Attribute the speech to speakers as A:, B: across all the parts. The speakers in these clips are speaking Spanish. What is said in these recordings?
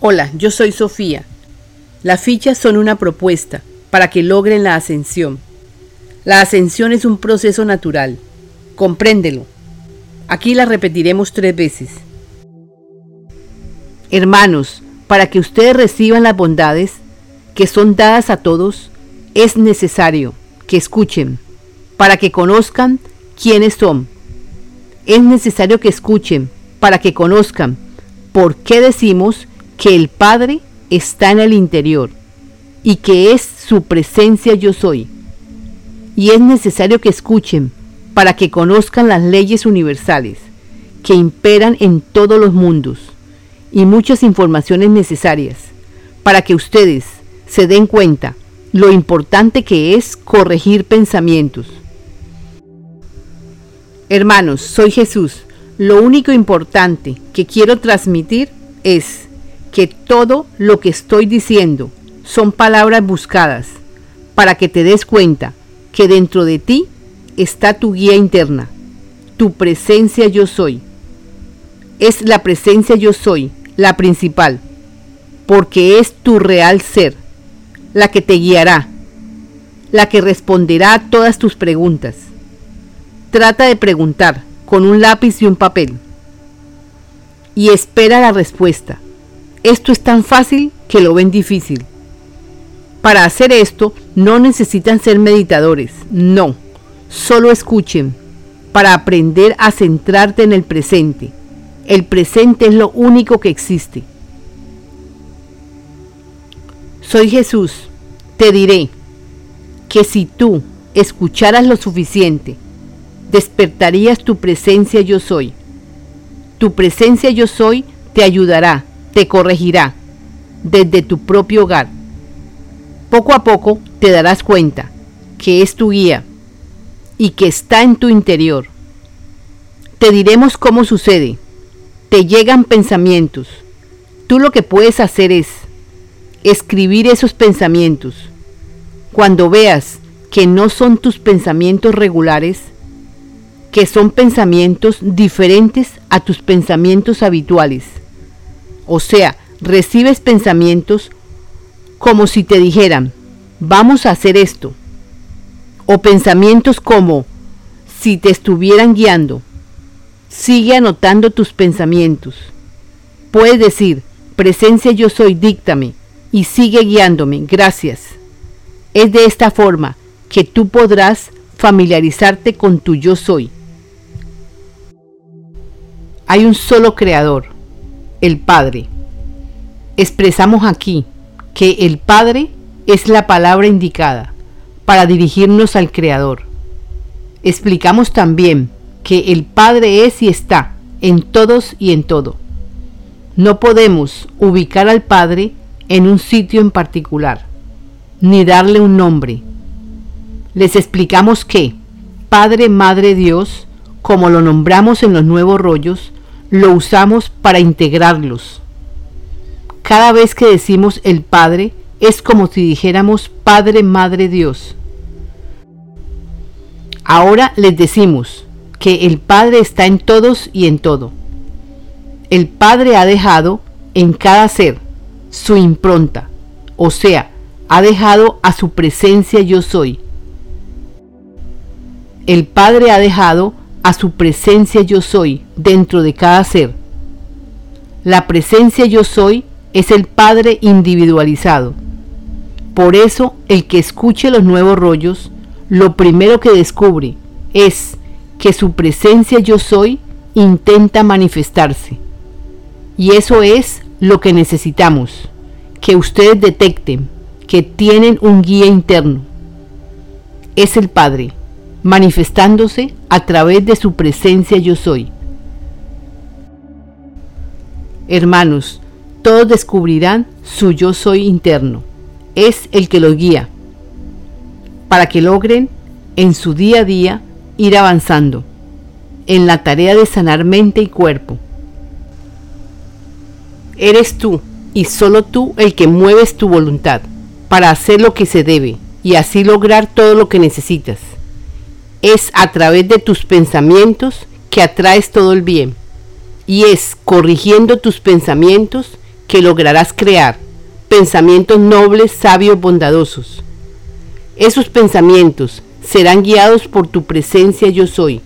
A: Hola, yo soy Sofía. Las fichas son una propuesta para que logren la ascensión. La ascensión es un proceso natural. Compréndelo. Aquí la repetiremos tres veces. Hermanos, para que ustedes reciban las bondades que son dadas a todos, es necesario que escuchen, para que conozcan quiénes son. Es necesario que escuchen, para que conozcan por qué decimos que el Padre está en el interior y que es su presencia yo soy. Y es necesario que escuchen para que conozcan las leyes universales que imperan en todos los mundos y muchas informaciones necesarias para que ustedes se den cuenta lo importante que es corregir pensamientos. Hermanos, soy Jesús. Lo único importante que quiero transmitir es que todo lo que estoy diciendo son palabras buscadas para que te des cuenta que dentro de ti está tu guía interna, tu presencia yo soy. Es la presencia yo soy, la principal, porque es tu real ser, la que te guiará, la que responderá a todas tus preguntas. Trata de preguntar con un lápiz y un papel y espera la respuesta. Esto es tan fácil que lo ven difícil. Para hacer esto no necesitan ser meditadores, no, solo escuchen para aprender a centrarte en el presente. El presente es lo único que existe. Soy Jesús, te diré que si tú escucharas lo suficiente, despertarías tu presencia yo soy. Tu presencia yo soy te ayudará te corregirá desde tu propio hogar. Poco a poco te darás cuenta que es tu guía y que está en tu interior. Te diremos cómo sucede. Te llegan pensamientos. Tú lo que puedes hacer es escribir esos pensamientos. Cuando veas que no son tus pensamientos regulares, que son pensamientos diferentes a tus pensamientos habituales, o sea, recibes pensamientos como si te dijeran, vamos a hacer esto. O pensamientos como si te estuvieran guiando. Sigue anotando tus pensamientos. Puedes decir, presencia yo soy, díctame y sigue guiándome, gracias. Es de esta forma que tú podrás familiarizarte con tu yo soy. Hay un solo creador, el Padre. Expresamos aquí que el Padre es la palabra indicada para dirigirnos al Creador. Explicamos también que el Padre es y está en todos y en todo. No podemos ubicar al Padre en un sitio en particular, ni darle un nombre. Les explicamos que Padre, Madre, Dios, como lo nombramos en los nuevos rollos, lo usamos para integrarlos. Cada vez que decimos el Padre, es como si dijéramos Padre, Madre, Dios. Ahora les decimos que el Padre está en todos y en todo. El Padre ha dejado en cada ser su impronta, o sea, ha dejado a su presencia yo soy. El Padre ha dejado a su presencia yo soy dentro de cada ser. La presencia yo soy es el Padre individualizado. Por eso el que escuche los nuevos rollos, lo primero que descubre es que su presencia yo soy intenta manifestarse. Y eso es lo que necesitamos, que ustedes detecten que tienen un guía interno. Es el Padre manifestándose a través de su presencia yo soy. Hermanos, todos descubrirán su yo soy interno. Es el que los guía para que logren en su día a día ir avanzando en la tarea de sanar mente y cuerpo. Eres tú y solo tú el que mueves tu voluntad para hacer lo que se debe y así lograr todo lo que necesitas es a través de tus pensamientos que atraes todo el bien. Y es corrigiendo tus pensamientos que lograrás crear pensamientos nobles, sabios, bondadosos. Esos pensamientos serán guiados por tu presencia yo soy.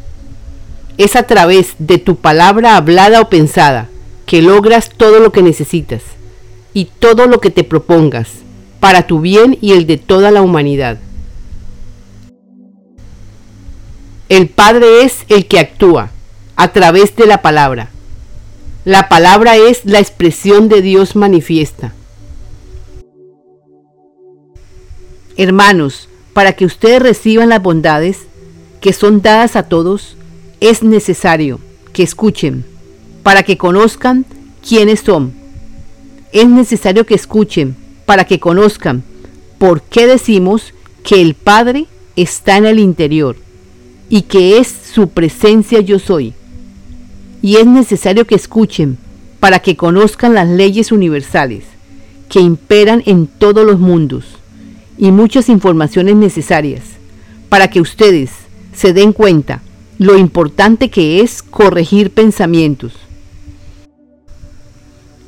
A: Es a través de tu palabra hablada o pensada que logras todo lo que necesitas y todo lo que te propongas para tu bien y el de toda la humanidad. El Padre es el que actúa a través de la palabra. La palabra es la expresión de Dios manifiesta. Hermanos, para que ustedes reciban las bondades que son dadas a todos, es necesario que escuchen, para que conozcan quiénes son. Es necesario que escuchen, para que conozcan por qué decimos que el Padre está en el interior y que es su presencia yo soy. Y es necesario que escuchen para que conozcan las leyes universales que imperan en todos los mundos y muchas informaciones necesarias para que ustedes se den cuenta lo importante que es corregir pensamientos.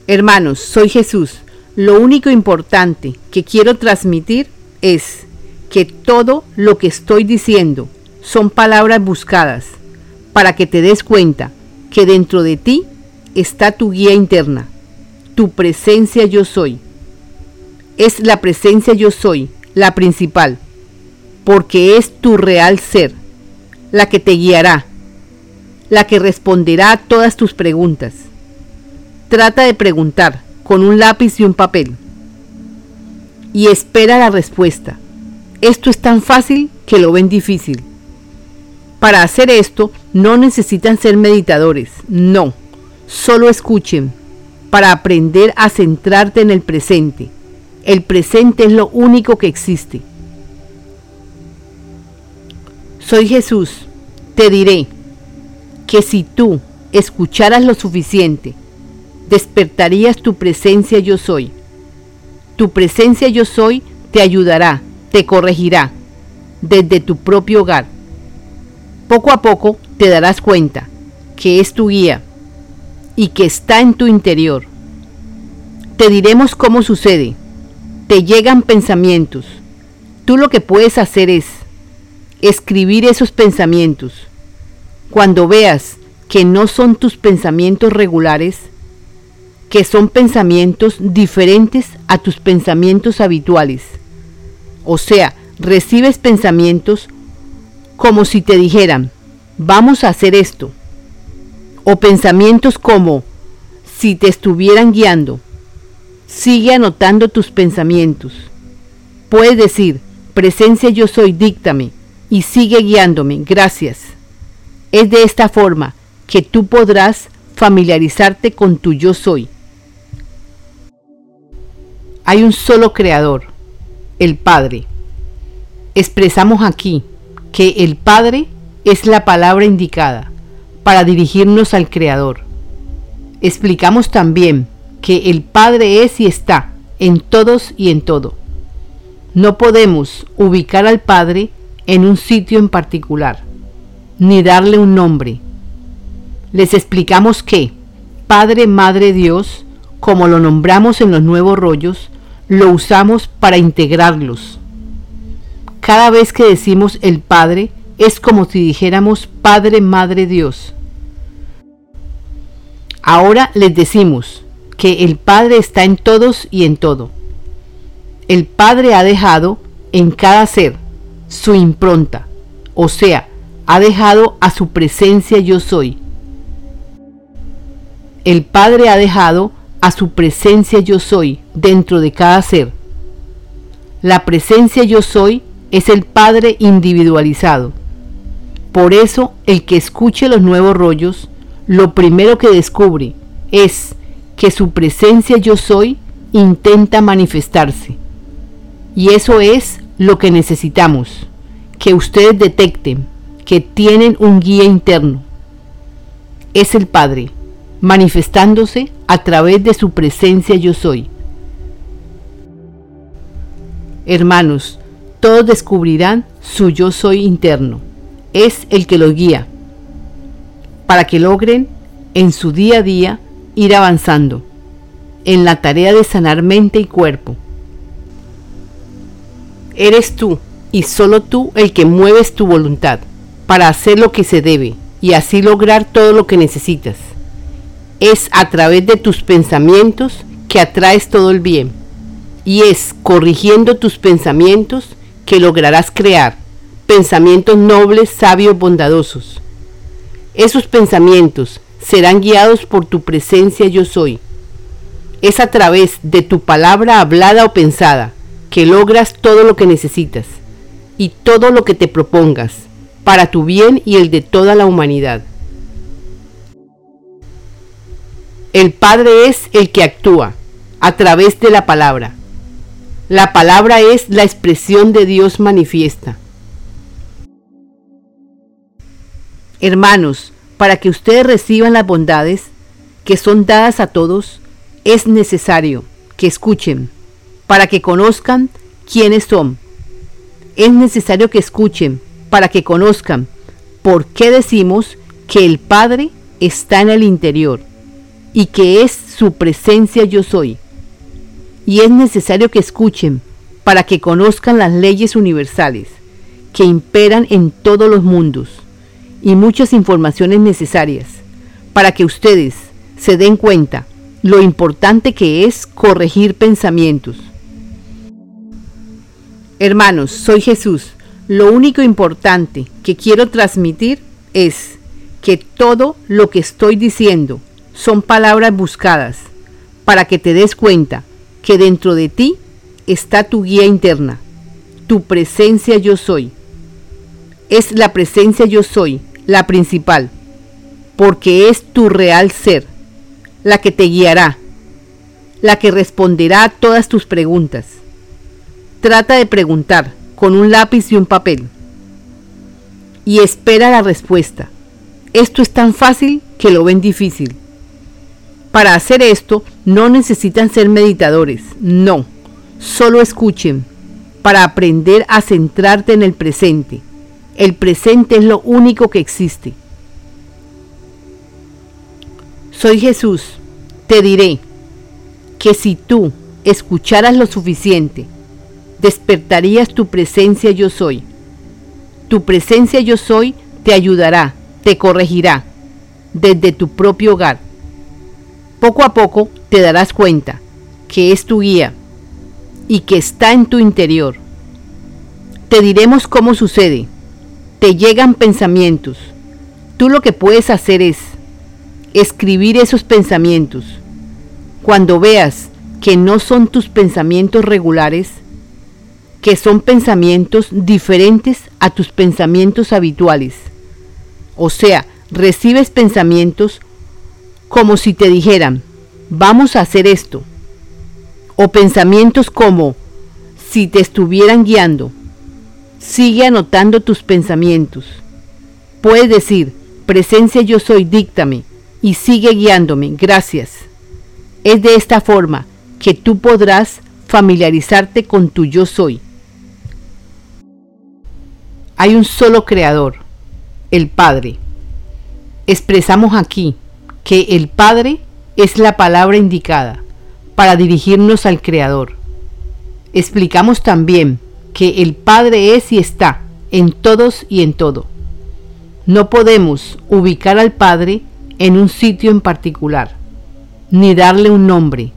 A: Hermanos, soy Jesús. Lo único importante que quiero transmitir es que todo lo que estoy diciendo son palabras buscadas para que te des cuenta que dentro de ti está tu guía interna, tu presencia yo soy. Es la presencia yo soy, la principal, porque es tu real ser, la que te guiará, la que responderá a todas tus preguntas. Trata de preguntar con un lápiz y un papel y espera la respuesta. Esto es tan fácil que lo ven difícil. Para hacer esto no necesitan ser meditadores, no, solo escuchen para aprender a centrarte en el presente. El presente es lo único que existe. Soy Jesús, te diré que si tú escucharas lo suficiente, despertarías tu presencia yo soy. Tu presencia yo soy te ayudará, te corregirá desde tu propio hogar poco a poco te darás cuenta que es tu guía y que está en tu interior. Te diremos cómo sucede. Te llegan pensamientos. Tú lo que puedes hacer es escribir esos pensamientos. Cuando veas que no son tus pensamientos regulares, que son pensamientos diferentes a tus pensamientos habituales. O sea, recibes pensamientos como si te dijeran, vamos a hacer esto. O pensamientos como si te estuvieran guiando. Sigue anotando tus pensamientos. Puedes decir, presencia yo soy, díctame, y sigue guiándome, gracias. Es de esta forma que tú podrás familiarizarte con tu yo soy. Hay un solo creador, el Padre. Expresamos aquí que el Padre es la palabra indicada para dirigirnos al Creador. Explicamos también que el Padre es y está en todos y en todo. No podemos ubicar al Padre en un sitio en particular, ni darle un nombre. Les explicamos que Padre, Madre, Dios, como lo nombramos en los nuevos rollos, lo usamos para integrarlos cada vez que decimos el Padre, es como si dijéramos Padre, Madre Dios. Ahora les decimos que el Padre está en todos y en todo. El Padre ha dejado en cada ser su impronta, o sea, ha dejado a su presencia yo soy. El Padre ha dejado a su presencia yo soy dentro de cada ser. La presencia yo soy es el Padre individualizado. Por eso el que escuche los nuevos rollos, lo primero que descubre es que su presencia yo soy intenta manifestarse. Y eso es lo que necesitamos, que ustedes detecten que tienen un guía interno. Es el Padre, manifestándose a través de su presencia yo soy. Hermanos, todos descubrirán su yo soy interno. Es el que los guía para que logren en su día a día ir avanzando. en la tarea de sanar mente y cuerpo. Eres tú y solo tú el que mueves tu voluntad para hacer lo que se debe y así lograr todo lo que necesitas. Es a través de tus pensamientos que atraes todo el bien y es corrigiendo tus pensamientos que lograrás crear pensamientos nobles, sabios, bondadosos. Esos pensamientos serán guiados por tu presencia yo soy. Es a través de tu palabra hablada o pensada que logras todo lo que necesitas y todo lo que te propongas para tu bien y el de toda la humanidad. El Padre es el que actúa a través de la palabra. La palabra es la expresión de Dios manifiesta. Hermanos, para que ustedes reciban las bondades que son dadas a todos, es necesario que escuchen, para que conozcan quiénes son. Es necesario que escuchen, para que conozcan por qué decimos que el Padre está en el interior y que es su presencia yo soy. Y es necesario que escuchen para que conozcan las leyes universales que imperan en todos los mundos y muchas informaciones necesarias para que ustedes se den cuenta lo importante que es corregir pensamientos. Hermanos, soy Jesús. Lo único importante que quiero transmitir es que todo lo que estoy diciendo son palabras buscadas para que te des cuenta que dentro de ti está tu guía interna, tu presencia yo soy. Es la presencia yo soy la principal, porque es tu real ser, la que te guiará, la que responderá a todas tus preguntas. Trata de preguntar con un lápiz y un papel y espera la respuesta. Esto es tan fácil que lo ven difícil. Para hacer esto no necesitan ser meditadores, no, solo escuchen para aprender a centrarte en el presente el presente es lo único que existe. Soy Jesús, te diré que si tú escucharas lo suficiente, despertarías tu presencia yo soy. Tu presencia yo soy te ayudará, te corregirá desde tu propio hogar. Poco a poco te darás cuenta que es tu guía y que está en tu interior. Te diremos cómo sucede te llegan pensamientos. Tú lo que puedes hacer es escribir esos pensamientos. Cuando veas que no son tus pensamientos regulares, que son pensamientos diferentes a tus pensamientos habituales. O sea, recibes pensamientos como si te dijeran, vamos a hacer esto. O pensamientos como si te estuvieran guiando. Sigue anotando tus pensamientos. Puedes decir, presencia yo soy, díctame, y sigue guiándome, gracias. Es de esta forma que tú podrás familiarizarte con tu yo soy. Hay un solo creador, el Padre. Expresamos aquí que el Padre es la palabra indicada para dirigirnos al Creador. Explicamos también que el Padre es y está en todos y en todo. No podemos ubicar al Padre en un sitio en particular, ni darle un nombre.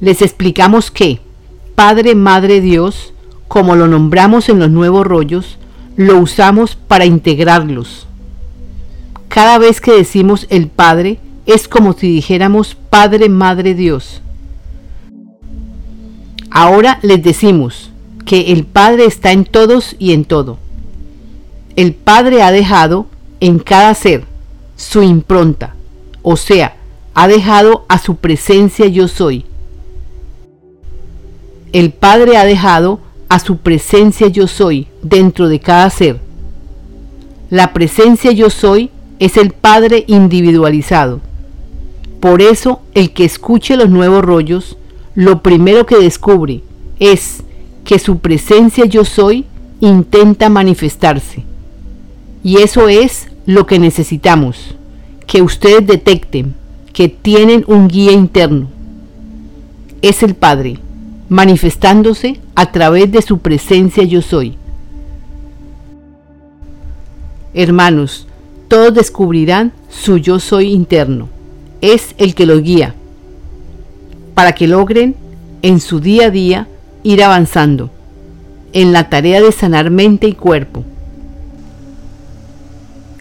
A: Les explicamos que Padre, Madre, Dios, como lo nombramos en los nuevos rollos, lo usamos para integrarlos. Cada vez que decimos el Padre, es como si dijéramos Padre, Madre, Dios. Ahora les decimos, que el Padre está en todos y en todo. El Padre ha dejado en cada ser su impronta, o sea, ha dejado a su presencia yo soy. El Padre ha dejado a su presencia yo soy dentro de cada ser. La presencia yo soy es el Padre individualizado. Por eso el que escuche los nuevos rollos, lo primero que descubre es que su presencia yo soy intenta manifestarse. Y eso es lo que necesitamos, que ustedes detecten que tienen un guía interno, es el Padre, manifestándose a través de su presencia yo soy. Hermanos, todos descubrirán su yo soy interno. Es el que los guía para que logren en su día a día ir avanzando en la tarea de sanar mente y cuerpo.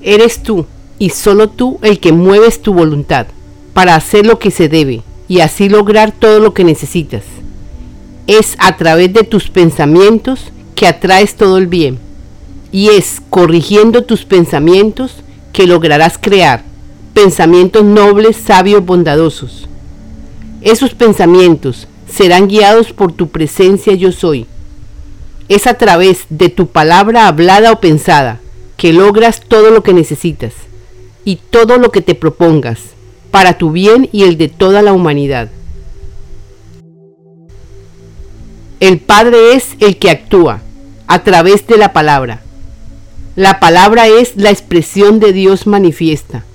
A: Eres tú y solo tú el que mueves tu voluntad para hacer lo que se debe y así lograr todo lo que necesitas. Es a través de tus pensamientos que atraes todo el bien y es corrigiendo tus pensamientos que lograrás crear pensamientos nobles, sabios, bondadosos. Esos pensamientos serán guiados por tu presencia yo soy. Es a través de tu palabra hablada o pensada que logras todo lo que necesitas y todo lo que te propongas para tu bien y el de toda la humanidad. El Padre es el que actúa a través de la palabra. La palabra es la expresión de Dios manifiesta